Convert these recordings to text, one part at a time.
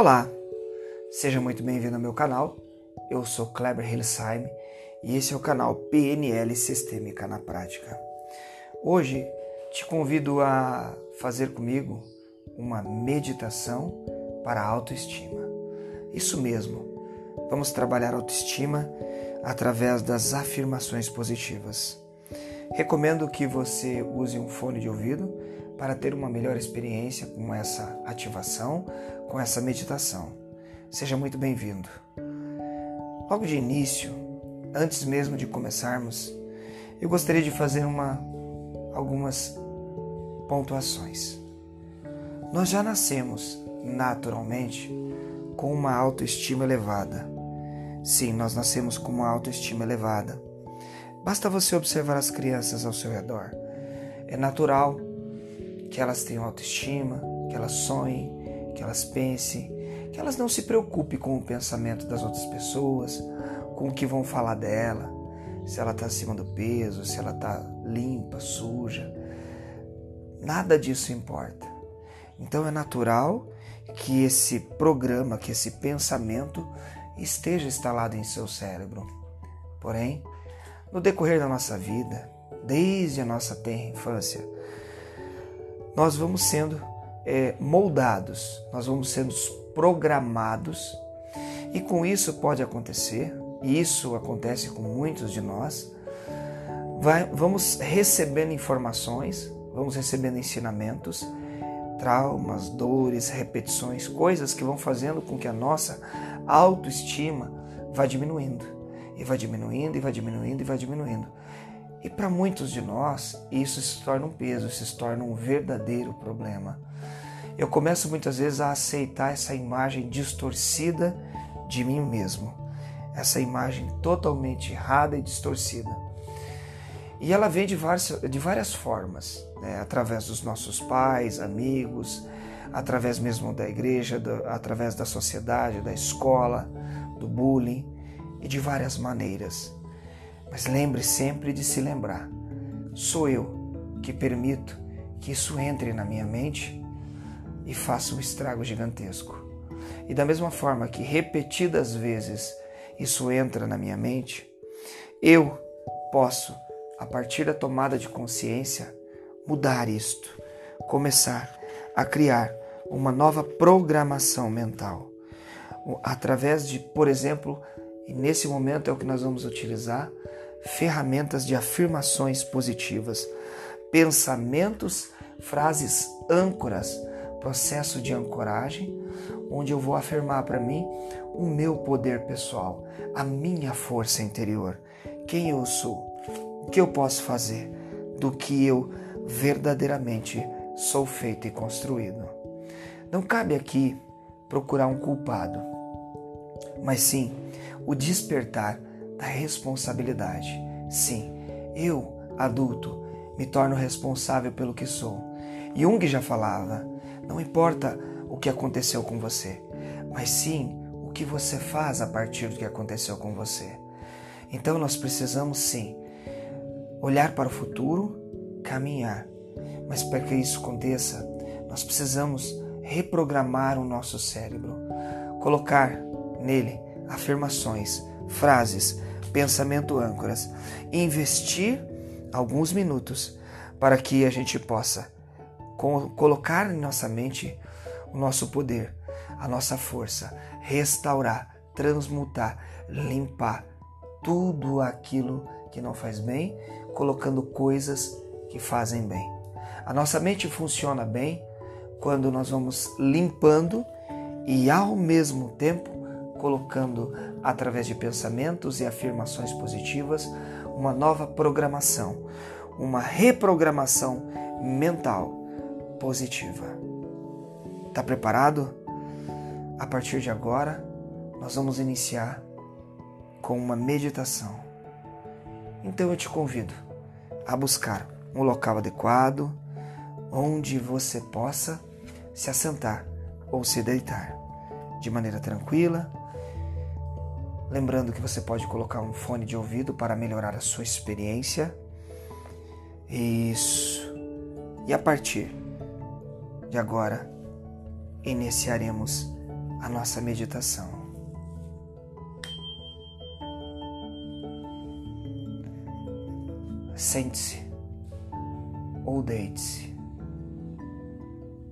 Olá, seja muito bem-vindo ao meu canal. Eu sou Kleber Hillesheim e esse é o canal PNL Sistêmica na Prática. Hoje te convido a fazer comigo uma meditação para a autoestima. Isso mesmo, vamos trabalhar autoestima através das afirmações positivas. Recomendo que você use um fone de ouvido para ter uma melhor experiência com essa ativação, com essa meditação. Seja muito bem-vindo. Logo de início, antes mesmo de começarmos, eu gostaria de fazer uma, algumas pontuações. Nós já nascemos naturalmente com uma autoestima elevada. Sim, nós nascemos com uma autoestima elevada. Basta você observar as crianças ao seu redor. É natural que elas tenham autoestima, que elas sonhem, que elas pensem, que elas não se preocupem com o pensamento das outras pessoas, com o que vão falar dela, se ela está acima do peso, se ela está limpa, suja. Nada disso importa. Então é natural que esse programa, que esse pensamento esteja instalado em seu cérebro. Porém, no decorrer da nossa vida, desde a nossa tenra infância, nós vamos sendo é, moldados, nós vamos sendo programados, e com isso pode acontecer, e isso acontece com muitos de nós, vai, vamos recebendo informações, vamos recebendo ensinamentos, traumas, dores, repetições, coisas que vão fazendo com que a nossa autoestima vá diminuindo, e vai diminuindo, e vai diminuindo, e vai diminuindo. E para muitos de nós, isso se torna um peso, se torna um verdadeiro problema. Eu começo muitas vezes a aceitar essa imagem distorcida de mim mesmo, essa imagem totalmente errada e distorcida. E ela vem de várias, de várias formas, né? através dos nossos pais, amigos, através mesmo da igreja, do, através da sociedade, da escola, do bullying e de várias maneiras. Mas lembre sempre de se lembrar: sou eu que permito que isso entre na minha mente e faça um estrago gigantesco. E da mesma forma que repetidas vezes isso entra na minha mente, eu posso, a partir da tomada de consciência, mudar isto, começar a criar uma nova programação mental. Através de, por exemplo, e nesse momento é o que nós vamos utilizar, ferramentas de afirmações positivas, pensamentos, frases âncoras, processo de ancoragem, onde eu vou afirmar para mim o meu poder pessoal, a minha força interior, quem eu sou, o que eu posso fazer, do que eu verdadeiramente sou feito e construído. Não cabe aqui procurar um culpado, mas sim o despertar da responsabilidade. Sim, eu, adulto, me torno responsável pelo que sou. Jung já falava: não importa o que aconteceu com você, mas sim o que você faz a partir do que aconteceu com você. Então nós precisamos sim olhar para o futuro, caminhar. Mas para que isso aconteça, nós precisamos reprogramar o nosso cérebro, colocar nele afirmações, frases pensamento âncoras, investir alguns minutos para que a gente possa colocar em nossa mente o nosso poder, a nossa força, restaurar, transmutar, limpar tudo aquilo que não faz bem, colocando coisas que fazem bem. A nossa mente funciona bem quando nós vamos limpando e ao mesmo tempo colocando, através de pensamentos e afirmações positivas, uma nova programação, uma reprogramação mental positiva. Está preparado? A partir de agora, nós vamos iniciar com uma meditação. Então eu te convido a buscar um local adequado onde você possa se assentar ou se deitar de maneira tranquila Lembrando que você pode colocar um fone de ouvido para melhorar a sua experiência. Isso. E a partir de agora, iniciaremos a nossa meditação. Sente-se ou deite-se.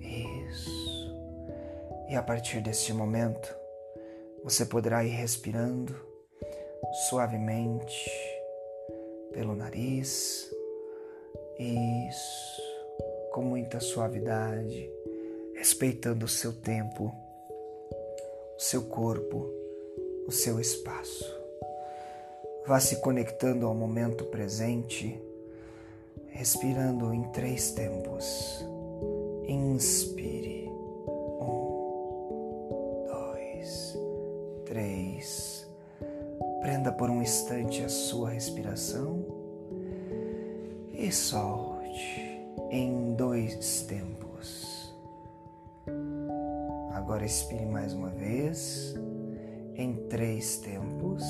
Isso. E a partir deste momento, você poderá ir respirando suavemente pelo nariz. Isso. Com muita suavidade, respeitando o seu tempo, o seu corpo, o seu espaço. Vá se conectando ao momento presente, respirando em três tempos. Inspire. Prenda por um instante a sua respiração e solte em dois tempos. Agora expire mais uma vez em três tempos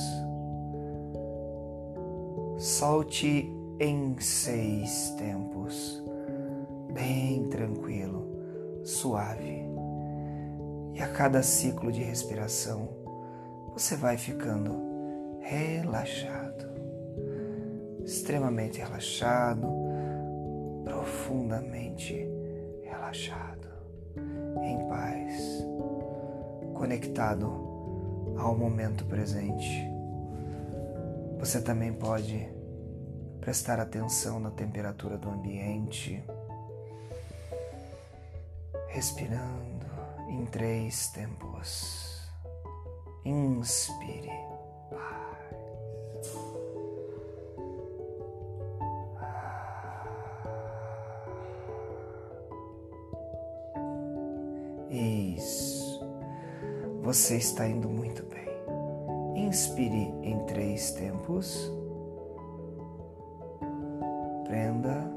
solte em seis tempos, bem tranquilo, suave. E a cada ciclo de respiração, você vai ficando relaxado, extremamente relaxado, profundamente relaxado, em paz, conectado ao momento presente você também pode prestar atenção na temperatura do ambiente, respirando em três tempos. Inspire. Você está indo muito bem. Inspire em três tempos. Prenda.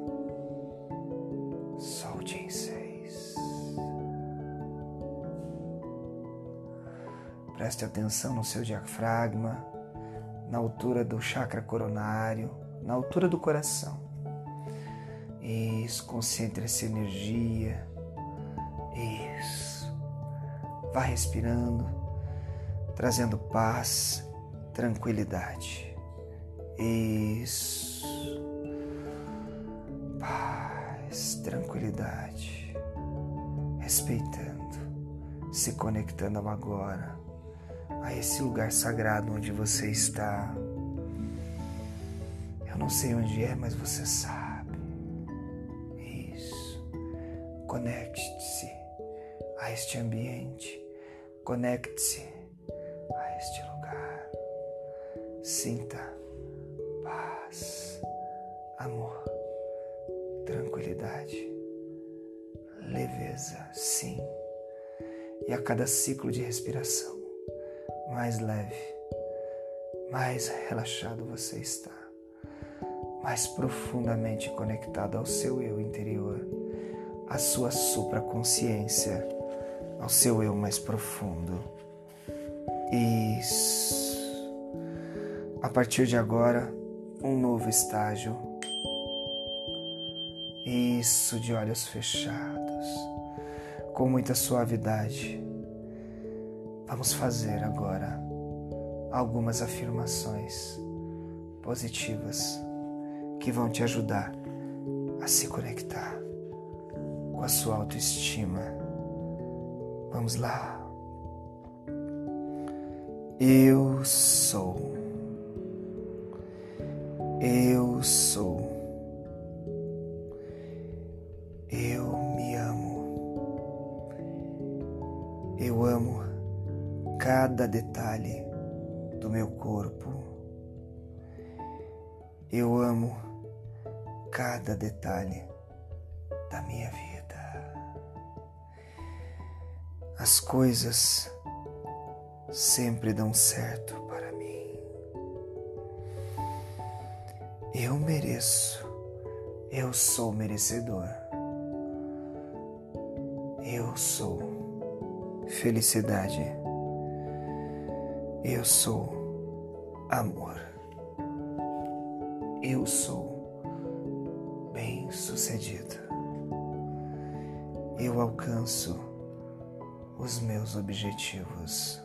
Solte em seis. Preste atenção no seu diafragma, na altura do chakra coronário, na altura do coração. Isso, concentre essa energia. Vá respirando trazendo paz, tranquilidade. Isso. Paz, tranquilidade. Respeitando, se conectando ao agora, a esse lugar sagrado onde você está. Eu não sei onde é, mas você sabe. Isso. Conecte-se a este ambiente. Conecte-se este lugar. Sinta paz, amor, tranquilidade, leveza, sim. E a cada ciclo de respiração, mais leve, mais relaxado você está, mais profundamente conectado ao seu eu interior, à sua supraconsciência, ao seu eu mais profundo. Isso. A partir de agora, um novo estágio. Isso, de olhos fechados, com muita suavidade. Vamos fazer agora algumas afirmações positivas que vão te ajudar a se conectar com a sua autoestima. Vamos lá. Eu sou. Eu sou. Eu me amo. Eu amo cada detalhe do meu corpo. Eu amo cada detalhe da minha vida. As coisas sempre dão certo para mim. Eu mereço, eu sou merecedor. Eu sou felicidade. Eu sou amor. Eu sou bem-sucedido. Eu alcanço os meus objetivos.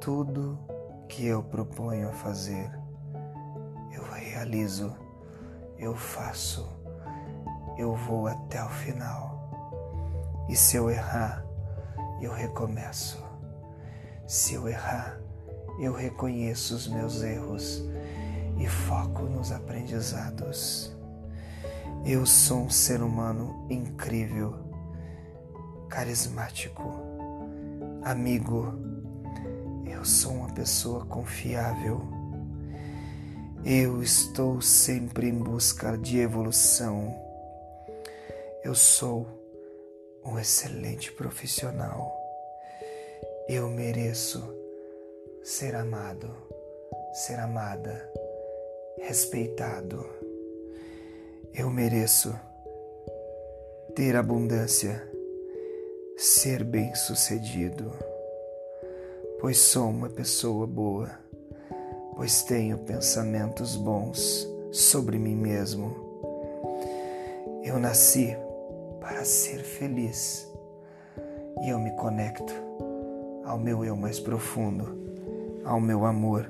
Tudo que eu proponho a fazer, eu realizo, eu faço, eu vou até o final. E se eu errar, eu recomeço. Se eu errar, eu reconheço os meus erros e foco nos aprendizados. Eu sou um ser humano incrível, carismático, amigo. Eu sou uma pessoa confiável. Eu estou sempre em busca de evolução. Eu sou um excelente profissional. Eu mereço ser amado, ser amada, respeitado. Eu mereço ter abundância, ser bem-sucedido, pois sou uma pessoa boa, pois tenho pensamentos bons sobre mim mesmo. Eu nasci para ser feliz e eu me conecto ao meu eu mais profundo, ao meu amor,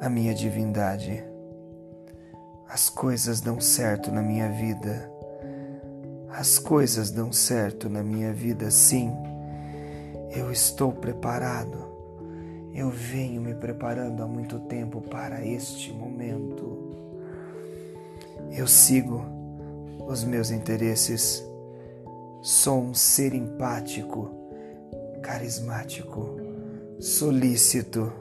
à minha divindade. As coisas dão certo na minha vida. As coisas dão certo na minha vida, sim. Eu estou preparado. Eu venho me preparando há muito tempo para este momento. Eu sigo os meus interesses. Sou um ser empático, carismático, solícito.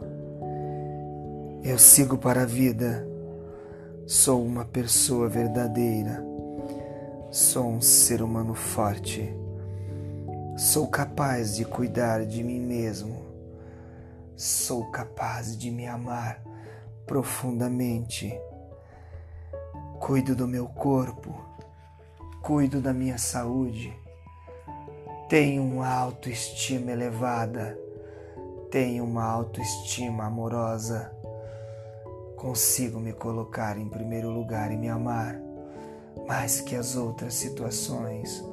Eu sigo para a vida Sou uma pessoa verdadeira. Sou um ser humano forte. Sou capaz de cuidar de mim mesmo. Sou capaz de me amar profundamente. Cuido do meu corpo. Cuido da minha saúde. Tenho uma autoestima elevada. Tenho uma autoestima amorosa consigo me colocar em primeiro lugar e me amar mais que as outras situações,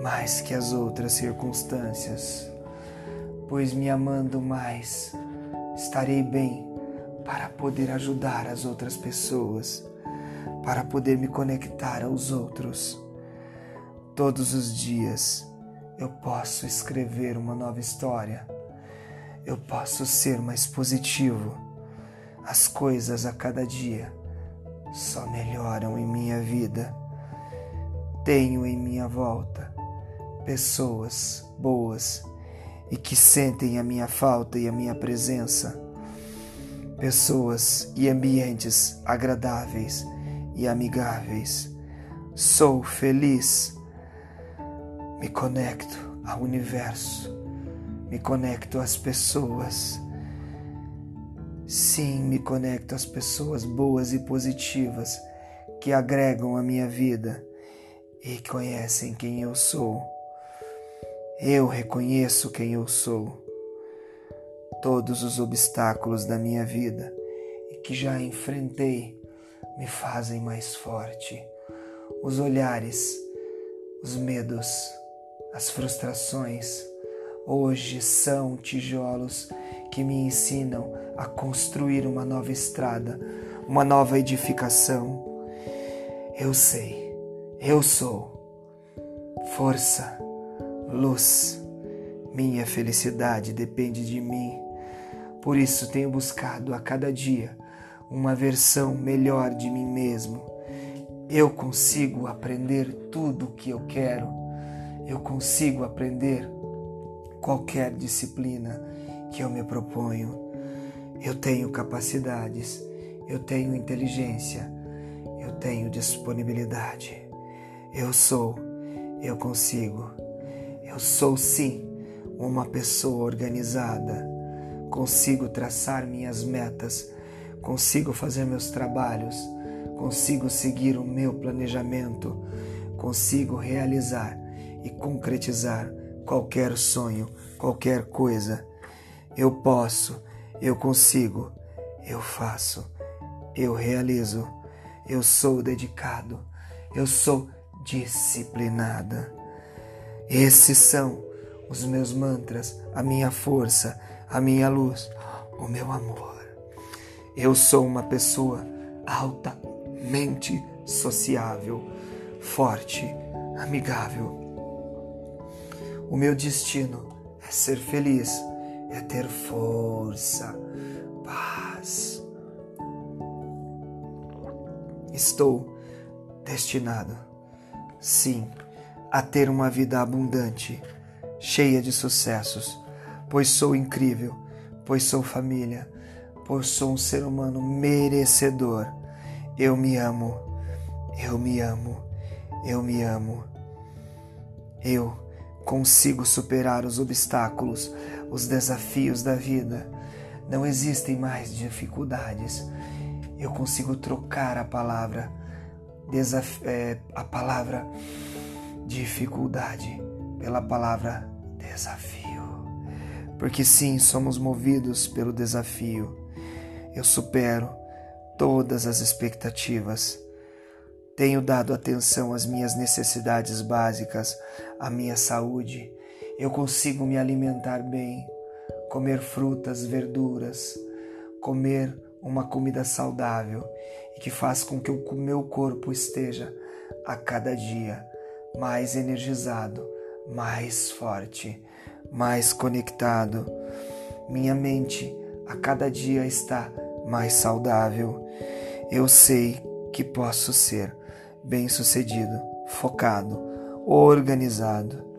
mais que as outras circunstâncias, pois me amando mais, estarei bem para poder ajudar as outras pessoas, para poder me conectar aos outros. Todos os dias eu posso escrever uma nova história, eu posso ser mais positivo. As coisas a cada dia só melhoram em minha vida. Tenho em minha volta pessoas boas e que sentem a minha falta e a minha presença. Pessoas e ambientes agradáveis e amigáveis. Sou feliz. Me conecto ao universo. Me conecto às pessoas Sim, me conecto às pessoas boas e positivas que agregam a minha vida e conhecem quem eu sou. Eu reconheço quem eu sou. Todos os obstáculos da minha vida e que já enfrentei me fazem mais forte. Os olhares, os medos, as frustrações hoje são tijolos que me ensinam a construir uma nova estrada, uma nova edificação. Eu sei, eu sou força, luz. Minha felicidade depende de mim. Por isso tenho buscado a cada dia uma versão melhor de mim mesmo. Eu consigo aprender tudo o que eu quero. Eu consigo aprender qualquer disciplina que eu me proponho. Eu tenho capacidades, eu tenho inteligência, eu tenho disponibilidade. Eu sou, eu consigo. Eu sou sim uma pessoa organizada. Consigo traçar minhas metas, consigo fazer meus trabalhos, consigo seguir o meu planejamento, consigo realizar e concretizar qualquer sonho, qualquer coisa eu posso, eu consigo, eu faço, eu realizo, eu sou dedicado, eu sou disciplinada. Esses são os meus mantras, a minha força, a minha luz, o meu amor. Eu sou uma pessoa altamente sociável, forte, amigável. O meu destino é ser feliz, é ter força, paz. Estou destinado, sim, a ter uma vida abundante, cheia de sucessos, pois sou incrível, pois sou família, pois sou um ser humano merecedor. Eu me amo, eu me amo, eu me amo. Eu consigo superar os obstáculos, os desafios da vida. Não existem mais dificuldades. Eu consigo trocar a palavra desaf é, a palavra dificuldade pela palavra desafio. Porque sim, somos movidos pelo desafio. Eu supero todas as expectativas. Tenho dado atenção às minhas necessidades básicas, à minha saúde. Eu consigo me alimentar bem, comer frutas, verduras, comer uma comida saudável e que faz com que o meu corpo esteja a cada dia mais energizado, mais forte, mais conectado. Minha mente a cada dia está mais saudável. Eu sei que posso ser bem-sucedido, focado, organizado.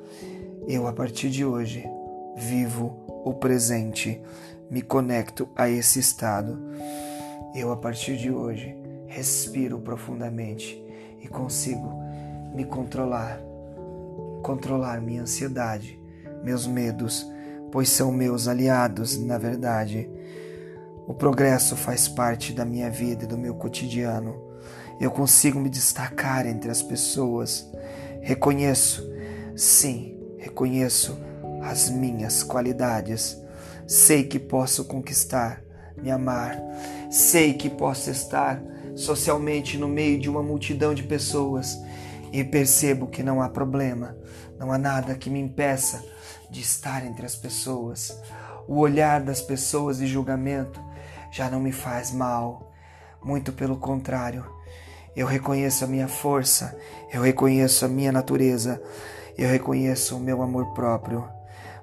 Eu, a partir de hoje, vivo o presente, me conecto a esse estado. Eu, a partir de hoje, respiro profundamente e consigo me controlar, controlar minha ansiedade, meus medos, pois são meus aliados, na verdade. O progresso faz parte da minha vida e do meu cotidiano. Eu consigo me destacar entre as pessoas. Reconheço, sim, reconheço as minhas qualidades. Sei que posso conquistar, me amar. Sei que posso estar socialmente no meio de uma multidão de pessoas e percebo que não há problema, não há nada que me impeça de estar entre as pessoas. O olhar das pessoas de julgamento já não me faz mal, muito pelo contrário. Eu reconheço a minha força, eu reconheço a minha natureza, eu reconheço o meu amor próprio.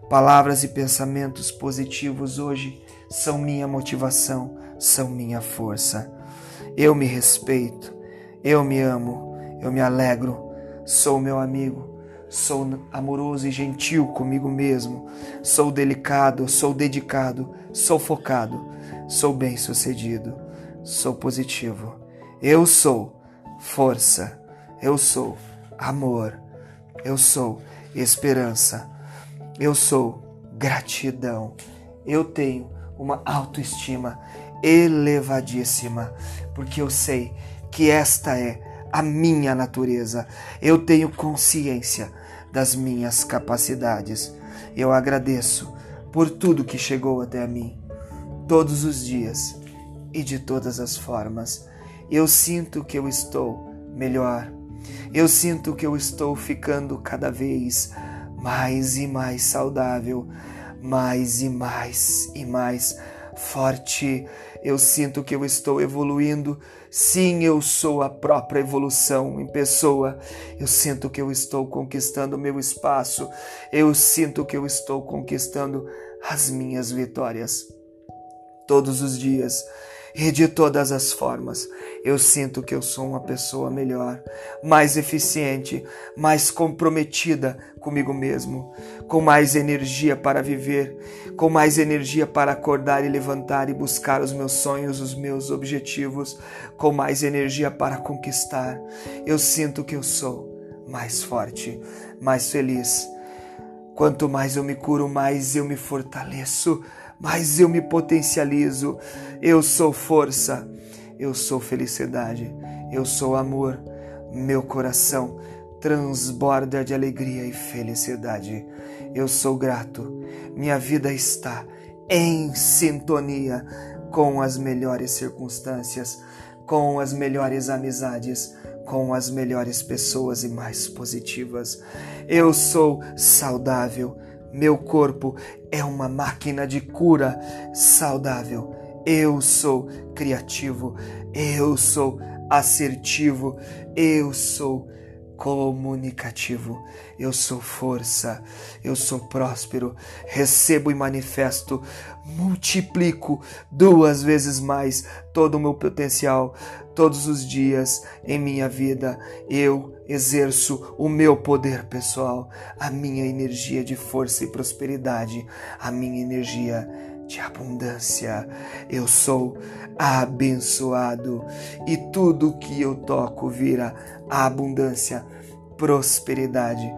Palavras e pensamentos positivos hoje são minha motivação, são minha força. Eu me respeito, eu me amo, eu me alegro, sou meu amigo, sou amoroso e gentil comigo mesmo, sou delicado, sou dedicado, sou focado, sou bem-sucedido, sou positivo. Eu sou força, eu sou amor, eu sou esperança, eu sou gratidão, eu tenho uma autoestima elevadíssima, porque eu sei que esta é a minha natureza. Eu tenho consciência das minhas capacidades. Eu agradeço por tudo que chegou até mim, todos os dias e de todas as formas. Eu sinto que eu estou melhor. Eu sinto que eu estou ficando cada vez mais e mais saudável, mais e mais e mais forte. Eu sinto que eu estou evoluindo. Sim, eu sou a própria evolução em pessoa. Eu sinto que eu estou conquistando meu espaço. Eu sinto que eu estou conquistando as minhas vitórias. Todos os dias e de todas as formas. Eu sinto que eu sou uma pessoa melhor, mais eficiente, mais comprometida comigo mesmo, com mais energia para viver, com mais energia para acordar e levantar e buscar os meus sonhos, os meus objetivos, com mais energia para conquistar. Eu sinto que eu sou mais forte, mais feliz. Quanto mais eu me curo, mais eu me fortaleço mas eu me potencializo. Eu sou força, eu sou felicidade, eu sou amor. Meu coração transborda de alegria e felicidade. Eu sou grato. Minha vida está em sintonia com as melhores circunstâncias, com as melhores amizades, com as melhores pessoas e mais positivas. Eu sou saudável. Meu corpo é uma máquina de cura saudável. Eu sou criativo. Eu sou assertivo. Eu sou comunicativo. Eu sou força, eu sou próspero, recebo e manifesto, multiplico duas vezes mais todo o meu potencial. Todos os dias em minha vida eu exerço o meu poder pessoal, a minha energia de força e prosperidade, a minha energia de abundância. Eu sou abençoado e tudo que eu toco vira abundância, prosperidade,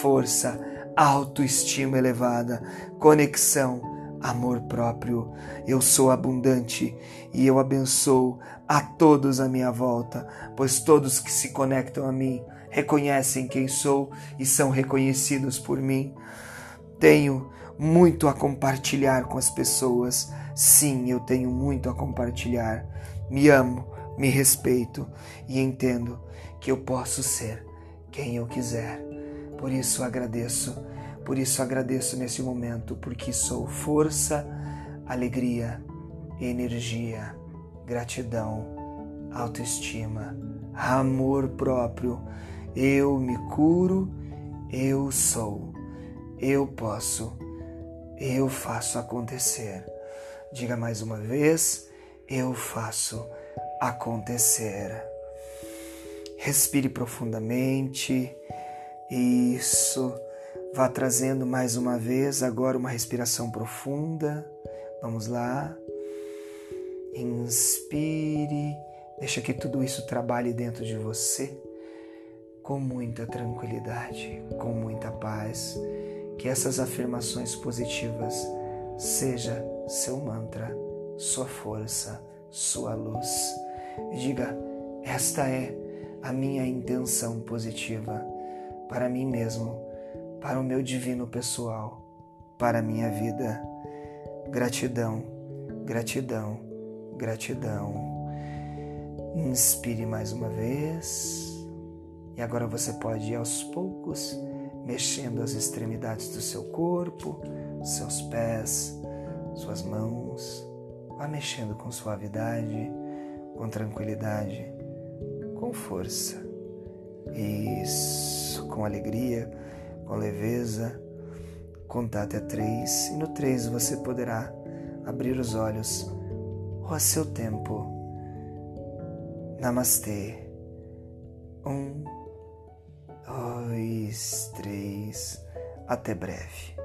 força, autoestima elevada, conexão, amor próprio. Eu sou abundante e eu abençoo a todos à minha volta, pois todos que se conectam a mim reconhecem quem sou e são reconhecidos por mim. Tenho muito a compartilhar com as pessoas. Sim, eu tenho muito a compartilhar. Me amo, me respeito e entendo que eu posso ser quem eu quiser. Por isso agradeço, por isso agradeço nesse momento, porque sou força, alegria, energia, gratidão, autoestima, amor próprio. Eu me curo, eu sou, eu posso eu faço acontecer. Diga mais uma vez: eu faço acontecer. Respire profundamente. Isso. Vá trazendo mais uma vez agora uma respiração profunda. Vamos lá. Inspire. Deixa que tudo isso trabalhe dentro de você com muita tranquilidade, com muita paz que essas afirmações positivas seja seu mantra, sua força, sua luz. Diga: esta é a minha intenção positiva para mim mesmo, para o meu divino pessoal, para a minha vida. Gratidão, gratidão, gratidão. Inspire mais uma vez. E agora você pode ir aos poucos mexendo as extremidades do seu corpo, seus pés, suas mãos. Vá mexendo com suavidade, com tranquilidade, com força. Isso, com alegria, com leveza. Contar até três, e no três você poderá abrir os olhos ou a seu tempo. Namastê. Um dois, três. Até breve.